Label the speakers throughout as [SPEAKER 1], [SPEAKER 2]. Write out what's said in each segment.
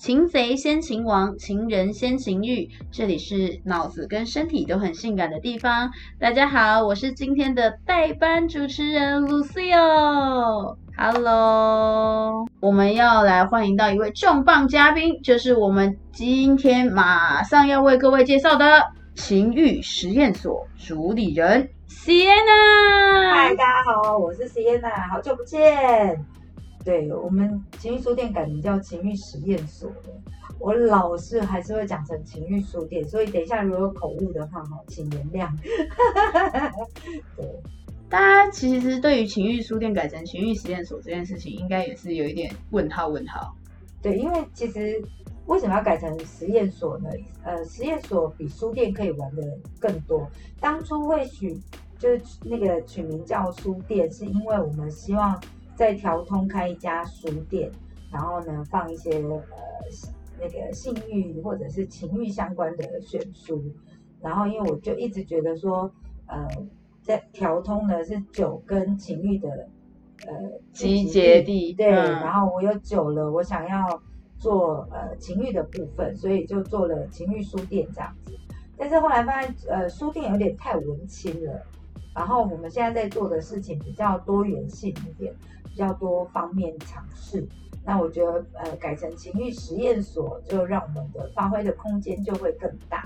[SPEAKER 1] 擒贼先擒王，情人先擒欲。这里是脑子跟身体都很性感的地方。大家好，我是今天的代班主持人 Lucio。Hello，我们要来欢迎到一位重磅嘉宾，就是我们今天马上要为各位介绍的情欲实验所主理人 Sienna。
[SPEAKER 2] 嗨，大家好，我是 Sienna，好久不见。对我们情欲书店改名叫情欲实验所了，我老是还是会讲成情欲书店，所以等一下如果有口误的话哈，请原谅。
[SPEAKER 1] 对，大家其实对于情欲书店改成情欲实验所这件事情，应该也是有一点问号问号。
[SPEAKER 2] 对，因为其实为什么要改成实验所呢？呃，实验所比书店可以玩的更多。当初会取就是那个取名叫书店，是因为我们希望。在调通开一家书店，然后呢放一些呃那个性欲或者是情欲相关的选书，然后因为我就一直觉得说，呃，在调通呢是酒跟情欲的
[SPEAKER 1] 呃集结地，
[SPEAKER 2] 对，然后我有酒了，我想要做呃情欲的部分，所以就做了情欲书店这样子，但是后来发现呃书店有点太文青了，然后我们现在在做的事情比较多元性一点。比较多方面尝试，那我觉得呃改成情欲实验所，就让我们的发挥的空间就会更大。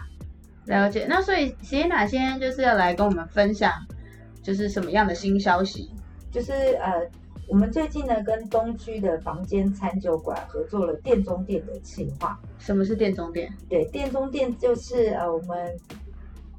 [SPEAKER 1] 了解，那所以谢娜今天就是要来跟我们分享，就是什么样的新消息？
[SPEAKER 2] 就是呃，我们最近呢跟东区的房间餐酒馆合作了店中店的企划。
[SPEAKER 1] 什么是店中店？
[SPEAKER 2] 对，店中店就是呃我们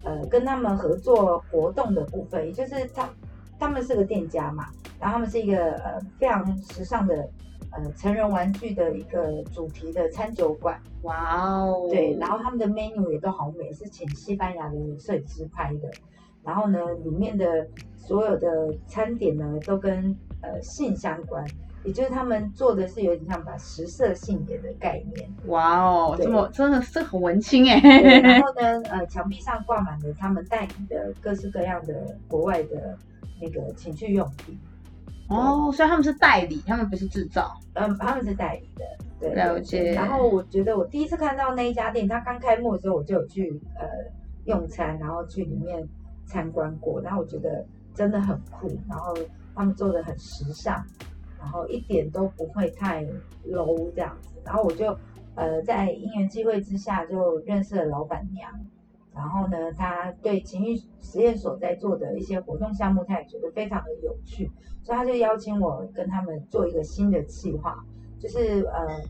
[SPEAKER 2] 呃跟他们合作活动的部分，也就是他。他们是个店家嘛，然后他们是一个呃非常时尚的呃成人玩具的一个主题的餐酒馆。哇哦！对，然后他们的 menu 也都好美，是请西班牙的摄影师拍的。然后呢，里面的所有的餐点呢都跟呃性相关，也就是他们做的是有点像把食色性也的概念。
[SPEAKER 1] 哇哦，这么真的是很文青哎。
[SPEAKER 2] 然后呢，呃，墙壁上挂满了他们代理的各式各样的国外的。那个情趣用品
[SPEAKER 1] 哦，所以他们是代理，他们不是制造。
[SPEAKER 2] 嗯，他们是代理的，对。
[SPEAKER 1] 了解。
[SPEAKER 2] 然后我觉得我第一次看到那一家店，它刚开幕的时候，我就有去呃用餐，然后去里面参观过，然后我觉得真的很酷，然后他们做的很时尚，然后一点都不会太 low 这样子。然后我就呃在因缘际会之下就认识了老板娘。然后呢，他对情欲实验所在做的一些活动项目，他也觉得非常的有趣，所以他就邀请我跟他们做一个新的计划，就是呃，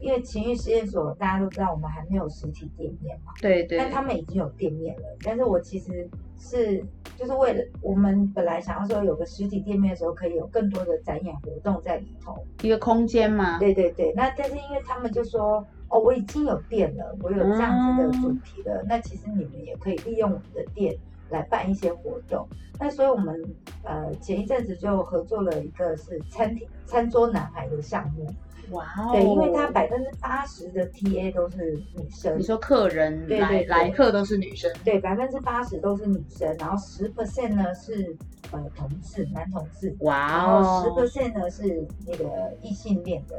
[SPEAKER 2] 因为情欲实验所大家都知道，我们还没有实体店面嘛，
[SPEAKER 1] 对对，
[SPEAKER 2] 但他们已经有店面了。但是我其实是就是为了我们本来想要说有个实体店面的时候，可以有更多的展演活动在里头，
[SPEAKER 1] 一个空间嘛。
[SPEAKER 2] 对对对，那但是因为他们就说。哦，我已经有店了，我有这样子的主题了。那其实你们也可以利用我们的店来办一些活动。那所以我们呃前一阵子就合作了一个是餐厅餐桌男孩的项目。哇哦！对，因为他百分之八十的 TA 都是女生。
[SPEAKER 1] 你说客人来来客都是女生？
[SPEAKER 2] 对，百分之八十都是女生，然后十 percent 呢是呃同志男同志。哇哦！然后十 percent 呢是那个异性恋的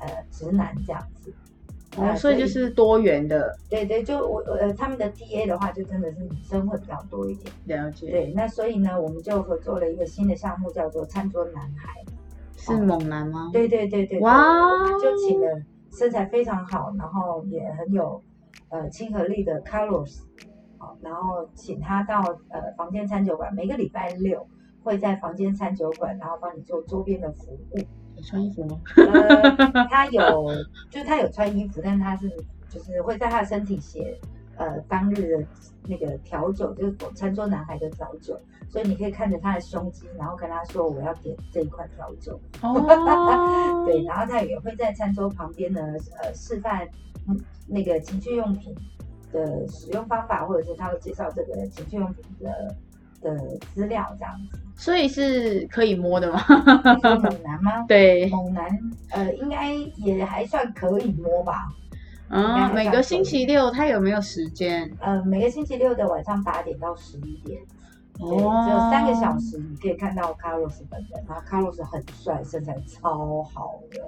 [SPEAKER 2] 呃直男这样子。
[SPEAKER 1] 哦，所以就是多元的，
[SPEAKER 2] 对对，就我呃他们的 T A 的话，就真的是女生会比较多一点。
[SPEAKER 1] 了解。
[SPEAKER 2] 对，那所以呢，我们就合作了一个新的项目，叫做餐桌男孩。
[SPEAKER 1] 是猛男吗？
[SPEAKER 2] 对对对对。哇！就请了身材非常好，然后也很有呃亲和力的 Carlos，好，然后请他到呃房间餐酒馆，每个礼拜六会在房间餐酒馆，然后帮你做周边的服务。
[SPEAKER 1] 穿衣服吗？呃，
[SPEAKER 2] 他有，就是他有穿衣服，但他是就是会在他的身体写呃当日的那个调酒，就是餐桌男孩的调酒，所以你可以看着他的胸肌，然后跟他说我要点这一款调酒。哦，对，然后他也会在餐桌旁边呢，呃，示范那个情趣用品的使用方法，或者是他会介绍这个情趣用品的。的资料这样子，
[SPEAKER 1] 所以是可以摸的吗？
[SPEAKER 2] 猛男吗？
[SPEAKER 1] 对，
[SPEAKER 2] 猛男，呃，应该也还算可以摸吧。
[SPEAKER 1] 嗯，每个星期六他有没有时间？
[SPEAKER 2] 呃，每个星期六的晚上八点到十一点，哦，只有三个小时，你可以看到 Carlos 本人，然后 Carlos 很帅，身材超好的。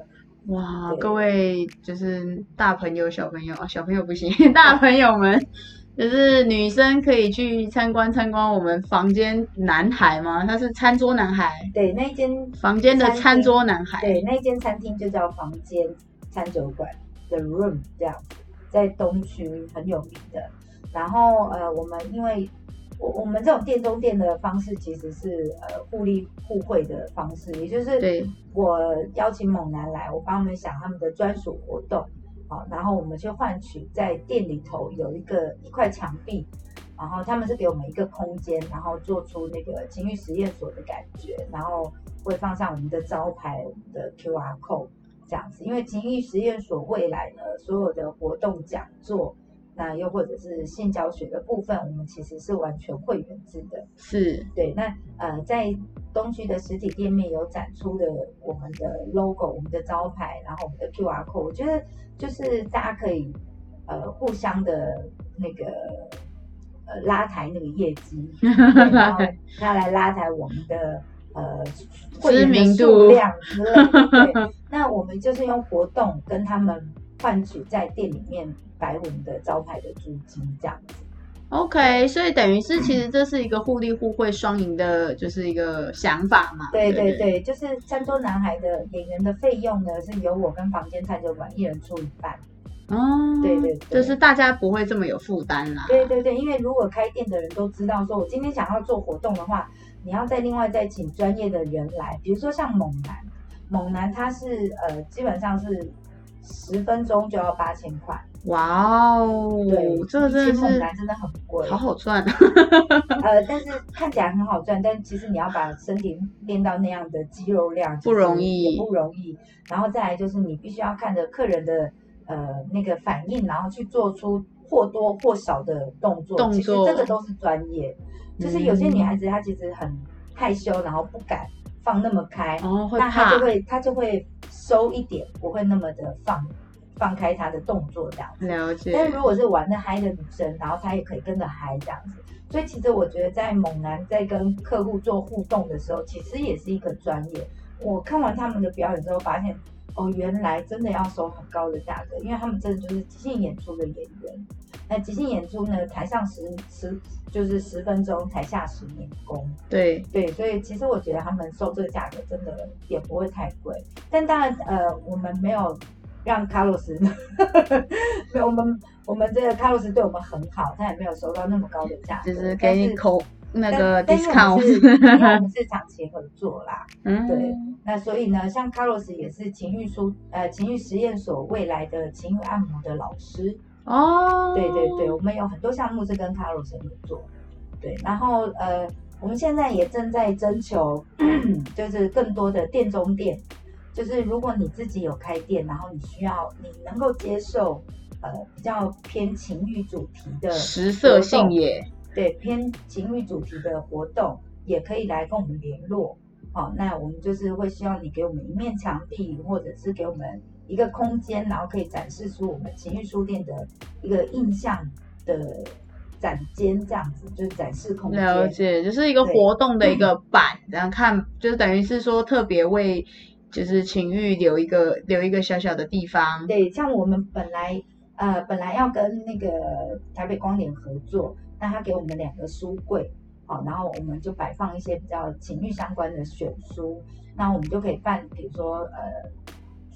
[SPEAKER 1] 哇，各位就是大朋友、小朋友啊，小朋友不行，大朋友们，就是女生可以去参观参观我们房间男孩吗？他是餐桌男孩，
[SPEAKER 2] 对，那间
[SPEAKER 1] 房间的餐桌男孩。
[SPEAKER 2] 对那间餐厅就叫房间餐酒馆 The Room 这样子，在东区很有名的。然后呃，我们因为我我们这种店中店的方式其实是呃互利互惠的方式，也就是
[SPEAKER 1] 对
[SPEAKER 2] 我邀请猛男来，我帮他们想他们的专属活动，好，然后我们去换取在店里头有一个一块墙壁，然后他们是给我们一个空间，然后做出那个情欲实验所的感觉，然后会放上我们的招牌、我们的 QR code 这样子。因为情欲实验所未来呢，所有的活动讲座，那又或者是性教学的部分，我们其实是完全会员制的。
[SPEAKER 1] 是
[SPEAKER 2] 对，那呃，在东区的实体店面有展出的我们的 logo、我们的招牌，然后我们的 QR code，我觉得就是大家可以呃互相的那个呃拉抬那个业绩，对然后他来拉抬我们的呃会员的
[SPEAKER 1] 名
[SPEAKER 2] 数
[SPEAKER 1] 度
[SPEAKER 2] 量之类的。对，那我们就是用活动跟他们换取在店里面摆我们的招牌的租金这样子。
[SPEAKER 1] OK，所以等于是其实这是一个互利互惠双赢的，就是一个想法嘛。
[SPEAKER 2] 对
[SPEAKER 1] 对
[SPEAKER 2] 对对，就是《餐桌男孩》的演员的费用呢，是由我跟房间餐酒馆一人出一半。
[SPEAKER 1] 哦，
[SPEAKER 2] 对对对
[SPEAKER 1] 就是大家不会这么有负担啦。
[SPEAKER 2] 对对对，因为如果开店的人都知道，说我今天想要做活动的话，你要再另外再请专业的人来，比如说像猛男，猛男他是呃基本上是十分钟就要八千块，
[SPEAKER 1] 哇哦
[SPEAKER 2] 对，，
[SPEAKER 1] 这个真的是
[SPEAKER 2] 男真的很贵，
[SPEAKER 1] 好好赚。
[SPEAKER 2] 呃，但是看起来很好赚，但其实你要把身体练到那样的肌肉量，
[SPEAKER 1] 不容易。
[SPEAKER 2] 也不容易。然后再来就是你必须要看着客人的呃那个反应，然后去做出或多或少的动作。其实这个都是专业，就是有些女孩子她其实很害羞，然后不敢放那么开，
[SPEAKER 1] 哦，会
[SPEAKER 2] 那她就会她就会收一点，不会那么的放放开她的动作这样子。
[SPEAKER 1] 了
[SPEAKER 2] 但
[SPEAKER 1] 解
[SPEAKER 2] 是。如果是玩的嗨的女生，然后她也可以跟着嗨这样子，所以其实我觉得在猛男在跟客户做互动的时候，其实也是一个专业。我看完他们的表演之后，发现哦，原来真的要收很高的价格，因为他们真的就是即兴演出的演员。那即兴演出呢，台上十十就是十分钟，台下十年功。
[SPEAKER 1] 对，
[SPEAKER 2] 对，所以其实我觉得他们收这个价格真的也不会太贵，但当然呃，我们没有让卡洛斯，没 有我们我们这个卡洛斯对我们很好，他也没有收到那么高的价格，
[SPEAKER 1] 就。是给你口那
[SPEAKER 2] 但
[SPEAKER 1] 个
[SPEAKER 2] 但因为我们是我
[SPEAKER 1] discount。
[SPEAKER 2] 们是长期合作啦，
[SPEAKER 1] 嗯，
[SPEAKER 2] 对那所以呢，像卡洛斯也是情欲书呃情欲实验所未来的情欲按摩的老师，
[SPEAKER 1] 哦，
[SPEAKER 2] 对对对，我们有很多项目是跟卡洛斯合作，对，然后呃，我们现在也正在征求，就是更多的店中店，就是如果你自己有开店，然后你需要你能够接受呃比较偏情欲主题的
[SPEAKER 1] 食色性也。
[SPEAKER 2] 对偏情欲主题的活动，也可以来跟我们联络。好、那我们就是会希望你给我们一面墙壁，或者是给我们一个空间，然后可以展示出我们情欲书店的一个印象的展间，这样子就是展示空间。
[SPEAKER 1] 了解，就是一个活动的一个版，然后看就是等于是说特别为就是情欲留一个留一个小小的地方。
[SPEAKER 2] 对，像我们本来呃本来要跟那个台北光点合作，那他给我们两个书柜，好、然后我们就摆放一些比较情欲相关的选书，那我们就可以办，比如说呃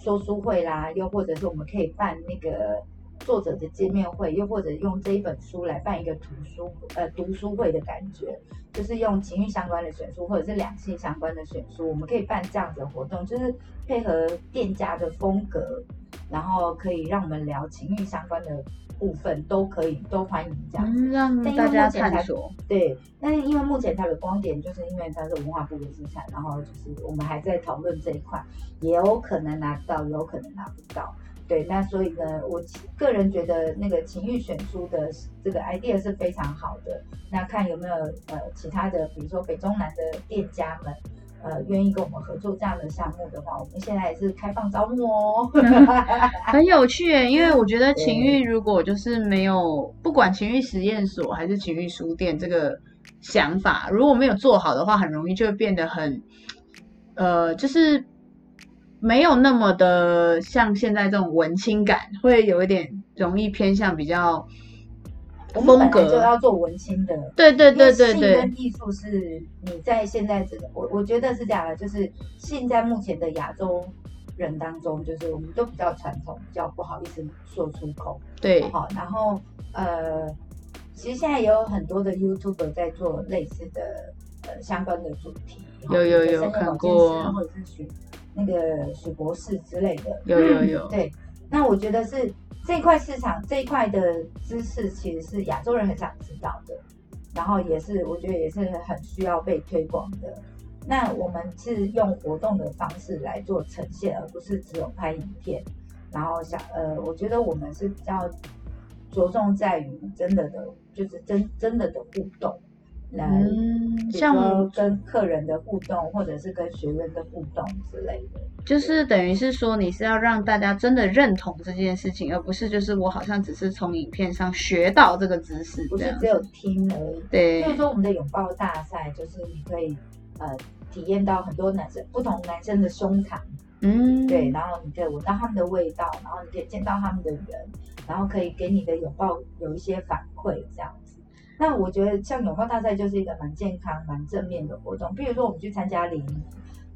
[SPEAKER 2] 说书会啦，又或者是我们可以办那个作者的见面会，又或者用这一本书来办一个图书呃读书会的感觉，就是用情欲相关的选书或者是两性相关的选书，我们可以办这样子的活动，就是配合店家的风格，然后可以让我们聊情欲相关的部分，都可以都欢迎这样子。
[SPEAKER 1] 大家探索。
[SPEAKER 2] 对，但是因为目前台北光点就是因为它是文化部的资产，然后就是我们还在讨论这一块，也有可能拿到，也有可能拿不到。对，那所以呢，我个人觉得那个情欲选书的这个 idea 是非常好的。那看有没有呃其他的，比如说北中南的店家们，呃愿意跟我们合作这样的项目的话，我们现在也是开放招募哦。
[SPEAKER 1] 很有趣耶，因为我觉得情欲如果就是没有，不管情欲实验所还是情欲书店这个想法，如果没有做好的话，很容易就会变得很，呃，就是没有那么的像现在这种文青感，会有一点容易偏向比较
[SPEAKER 2] 我们
[SPEAKER 1] 风
[SPEAKER 2] 本来就。要做文青的，
[SPEAKER 1] 对对对对
[SPEAKER 2] 因为性
[SPEAKER 1] 对
[SPEAKER 2] 跟艺术是你在现在这个，我我觉得是这样的，就是现在目前的亚洲人当中，就是我们都比较传统，比较不好意思说出口，
[SPEAKER 1] 对，
[SPEAKER 2] 好，然后呃，其实现在也有很多的 YouTuber 在做类似的呃相关的主题，
[SPEAKER 1] 有有有看过
[SPEAKER 2] 师或者是许那个许博士之类的，
[SPEAKER 1] 有有有，
[SPEAKER 2] 对，那我觉得是这一块市场这一块的知识，其实是亚洲人很想知道的，然后也是我觉得也是很需要被推广的。那我们是用活动的方式来做呈现，而不是只有拍影片。然后想呃，我觉得我们是比较着重在于真的的，就是真真的的互动，来、
[SPEAKER 1] 嗯，像
[SPEAKER 2] 跟客人的互动，或者是跟学员的互动之类的。
[SPEAKER 1] 就是等于是说，你是要让大家真的认同这件事情，而不是就是我好像只是从影片上学到这个知识
[SPEAKER 2] 不是只。有听而已。
[SPEAKER 1] 对
[SPEAKER 2] 所以说我们的拥抱大赛，就是你可以呃体验到很多男生不同男生的胸膛，
[SPEAKER 1] 嗯，
[SPEAKER 2] 对，然后你可以闻到他们的味道，然后你可以见到他们的人，然后可以给你的拥抱有一些反馈这样子。那我觉得像拥抱大赛就是一个蛮健康、蛮正面的活动。比如说我们去参加联谊，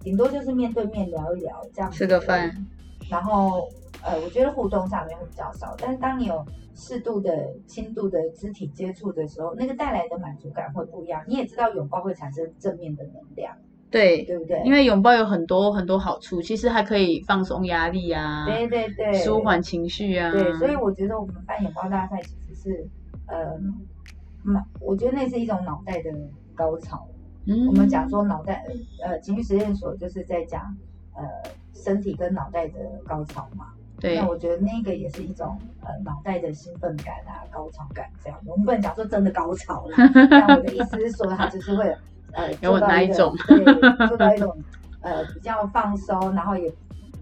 [SPEAKER 2] 顶多就是面对面聊一聊这样子，
[SPEAKER 1] 吃个饭，
[SPEAKER 2] 然后呃，我觉得互动上面会比较少，但是当你有适度的轻度的肢体接触的时候，那个带来的满足感会不一样。你也知道拥抱会产生正面的能量，
[SPEAKER 1] 对，
[SPEAKER 2] 对不对？
[SPEAKER 1] 因为拥抱有很多很多好处，其实还可以放松压力啊，
[SPEAKER 2] 对对对，
[SPEAKER 1] 舒缓情绪啊。
[SPEAKER 2] 对，所以我觉得我们办拥抱大赛其实是呃，蛮，我觉得那是一种脑袋的高潮。
[SPEAKER 1] 嗯
[SPEAKER 2] 我们讲说脑袋呃情绪实验所就是在讲呃身体跟脑袋的高潮嘛。
[SPEAKER 1] 对
[SPEAKER 2] 那我觉得那个也是一种呃脑袋的兴奋感啊、高潮感这样。我们不能讲说真的高潮啦，但我的意思是说，它就是会呃
[SPEAKER 1] 有
[SPEAKER 2] 做到一
[SPEAKER 1] 种
[SPEAKER 2] 对，做到一 种呃比较放松，然后也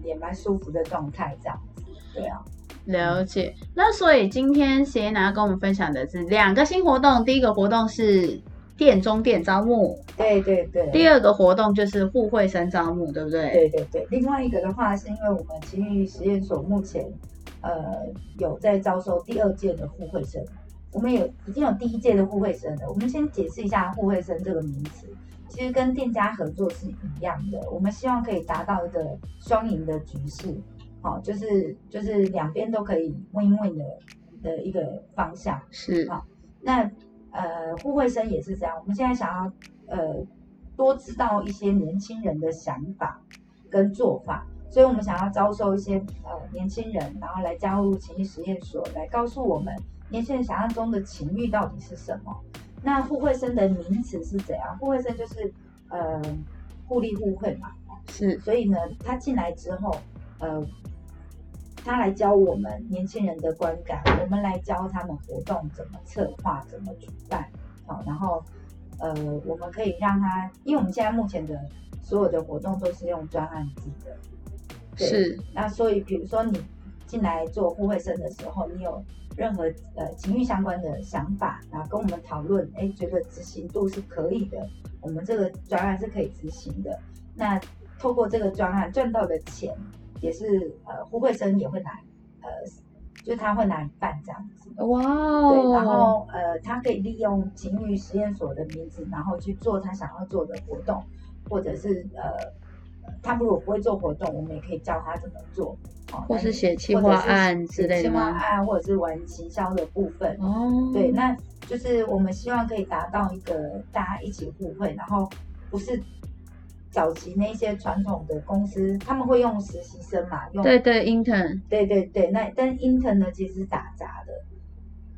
[SPEAKER 2] 也蛮舒服的状态这样子。对啊，
[SPEAKER 1] 了解。那所以今天谢娜跟我们分享的是两个新活动，第一个活动是店中店招募，
[SPEAKER 2] 对对对。
[SPEAKER 1] 第二个活动就是互惠生招募，对不对？
[SPEAKER 2] 对对对，另外一个的话，是因为我们情欲实验所目前呃有在招收第二届的互惠生，我们有已经有第一届的互惠生了。我们先解释一下互惠生这个名词，其实跟店家合作是一样的，我们希望可以达到一个双赢的局势，好、就是就是两边都可以 win win 的的一个方向。
[SPEAKER 1] 是
[SPEAKER 2] 好那呃，互惠生也是这样，我们现在想要呃多知道一些年轻人的想法跟做法，所以我们想要招收一些呃年轻人，然后来加入情欲实验所，来告诉我们年轻人想象中的情欲到底是什么。那互惠生的名词是怎样？互惠生就是呃互利互惠嘛，
[SPEAKER 1] 是，
[SPEAKER 2] 所以呢，他进来之后，呃，他来教我们年轻人的观感，我们来教他们活动怎么策划、怎么举办，好、然后呃，我们可以让他，因为我们现在目前的所有的活动都是用专案制的，对
[SPEAKER 1] 是
[SPEAKER 2] 那所以比如说你进来做互惠生的时候，你有任何呃情欲相关的想法，然后跟我们讨论，哎，觉得执行度是可以的，我们这个专案是可以执行的。那透过这个专案赚到的钱，也是呃胡慧生也会拿，呃，就是他会拿一半这样子。
[SPEAKER 1] 哇
[SPEAKER 2] 对，然
[SPEAKER 1] 哦，
[SPEAKER 2] 后呃，他可以利用情侣实验所的名字，然后去做他想要做的活动，或者是呃，他如果不会做活动，我们也可以教他怎么做，哦
[SPEAKER 1] 或是写企划案之类的吗？
[SPEAKER 2] 企划案，或者是玩行销的部分。
[SPEAKER 1] 哦，
[SPEAKER 2] 对，那就是我们希望可以达到一个大家一起互惠，然后不是早期那些传统的公司，他们会用实习生嘛，用
[SPEAKER 1] 对对，intern
[SPEAKER 2] 对对对，那但 intern 呢其实是打杂的，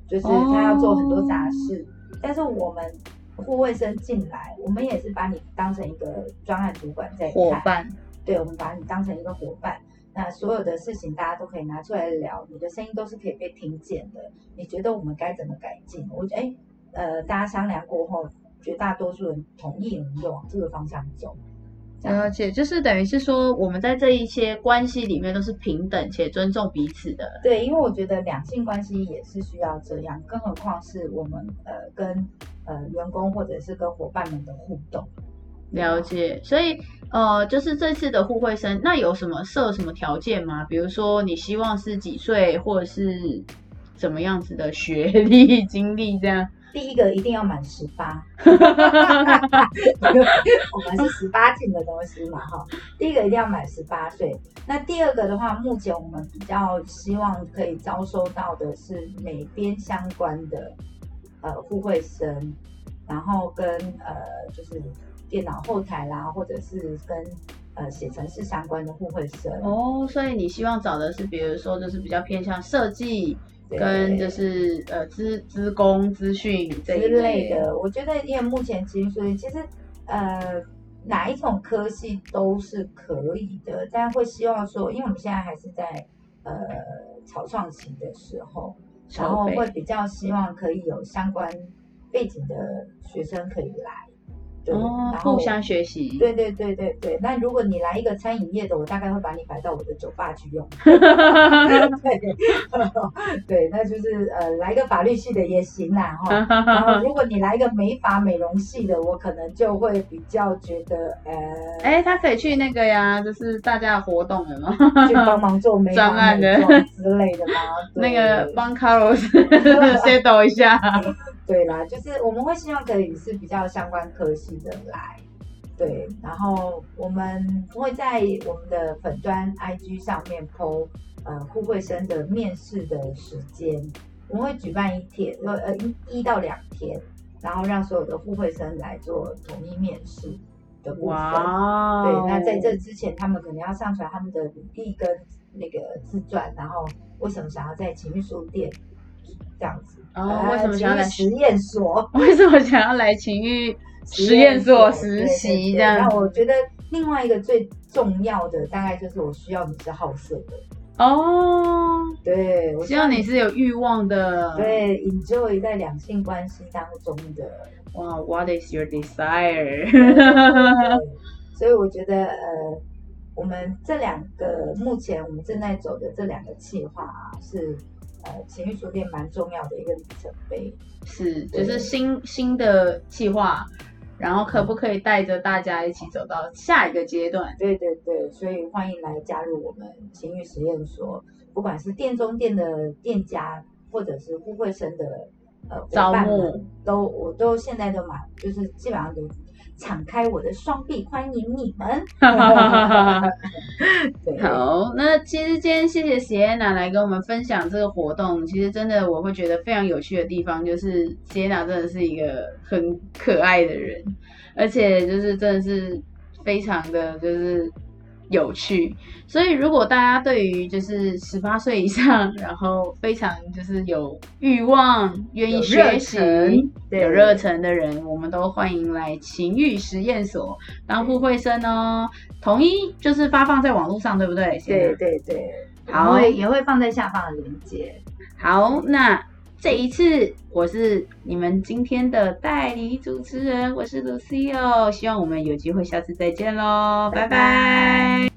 [SPEAKER 2] 就是他要做很多杂事，但是我们护卫生进来，我们也是把你当成一个专案主管在看，
[SPEAKER 1] 伙伴，
[SPEAKER 2] 对，我们把你当成一个伙伴。那所有的事情大家都可以拿出来聊，你的声音都是可以被听见的。你觉得我们该怎么改进？我觉得，哎，呃，大家商量过后，绝大多数人同意，我们就往这个方向走。
[SPEAKER 1] 了解，就是等于是说，我们在这一些关系里面都是平等且尊重彼此的。
[SPEAKER 2] 对，因为我觉得两性关系也是需要这样，更何况是我们呃跟呃员工或者是跟伙伴们的互动。
[SPEAKER 1] 了解，所以呃，就是这次的互惠生，那有什么设什么条件吗？比如说你希望是几岁，或者是怎么样子的学历、经历这样？
[SPEAKER 2] 第一个一定要满十八，我们是十八禁的东西嘛，哈。第一个一定要满十八岁。那第二个的话，目前我们比较希望可以招收到的是美编相关的呃互惠生，然后跟呃就是电脑后台啦，或者是跟呃写程式相关的互惠生。
[SPEAKER 1] 哦，所以你希望找的是，比如说就是比较偏向设计。跟就是呃资资工资讯这一
[SPEAKER 2] 类的，我觉得因为目前其实所以其实呃哪一种科系都是可以的，但会希望说，因为我们现在还是在呃草创期的时候，然后会比较希望可以有相关背景的学生可以来。
[SPEAKER 1] 哦，互相学习。
[SPEAKER 2] 对对对对对。那如果你来一个餐饮业的，我大概会把你摆到我的酒吧去用。对对，那就是呃，来个法律系的也行啦哈。然后如果你来一个美发美容系的，我可能就会比较觉得呃，
[SPEAKER 1] 哎，他可以去那个呀，就是大家的活动的嘛，
[SPEAKER 2] 去帮忙做美发美妆之类的吗？
[SPEAKER 1] 那个帮卡罗斯先抖一下。
[SPEAKER 2] 对啦，就是我们会希望可以是比较相关科系的来，对，然后我们会在我们的粉端 IG 上面 PO 呃互惠生的面试的时间，我们会举办一天呃呃一一到两天，然后让所有的互惠生来做统一面试的部分。哇，对，那在这之前，他们可能要上传他们的履历跟那个自传，然后为什么想要在情绪书店这样子。
[SPEAKER 1] 哦，为什么想要来
[SPEAKER 2] 实验所？
[SPEAKER 1] 为什么想要来情欲 实验所实习？这样，
[SPEAKER 2] 我觉得另外一个最重要的，大概就是我需要你是好色的
[SPEAKER 1] 哦。
[SPEAKER 2] 对，
[SPEAKER 1] 我希望你是有欲望的。
[SPEAKER 2] 对，enjoy 在两性关系当中的。
[SPEAKER 1] 哇，What is your desire？
[SPEAKER 2] 所以我觉得，呃，我们这两个目前我们正在走的这两个计划啊，是。呃，情绪书店蛮重要的一个里程碑，
[SPEAKER 1] 是就是新新的计划，然后可不可以带着大家一起走到下一个阶段？
[SPEAKER 2] 对对对，所以欢迎来加入我们情欲实验所，不管是店中店的店家，或者是互惠生的呃
[SPEAKER 1] 招募，
[SPEAKER 2] 都我都现在都蛮就是基本上都。敞开我的双臂，欢迎你们。
[SPEAKER 1] 好，那其实今天谢谢 Sienna 来跟我们分享这个活动。其实真的我会觉得非常有趣的地方，就是 Sienna 真的是一个很可爱的人，而且就是真的是非常的就是。有趣，所以如果大家对于就是十八岁以上，然后非常就是有欲望、愿意学习、有热忱的人，我们都欢迎来情欲实验所当互惠生哦。统一就是发放在网络上，对不对？
[SPEAKER 2] 对对对，好，也会放在下方的链接。
[SPEAKER 1] 好，那这一次我是你们今天的代理主持人，我是 Lucy 哦。希望我们有机会下次再见喽，拜拜。